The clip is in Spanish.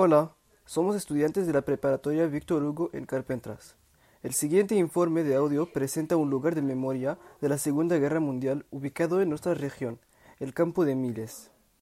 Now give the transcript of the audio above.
Hola, somos estudiantes de la preparatoria Víctor Hugo en Carpentras. El siguiente informe de audio presenta un lugar de memoria de la Segunda Guerra Mundial ubicado en nuestra región, el campo de Miles.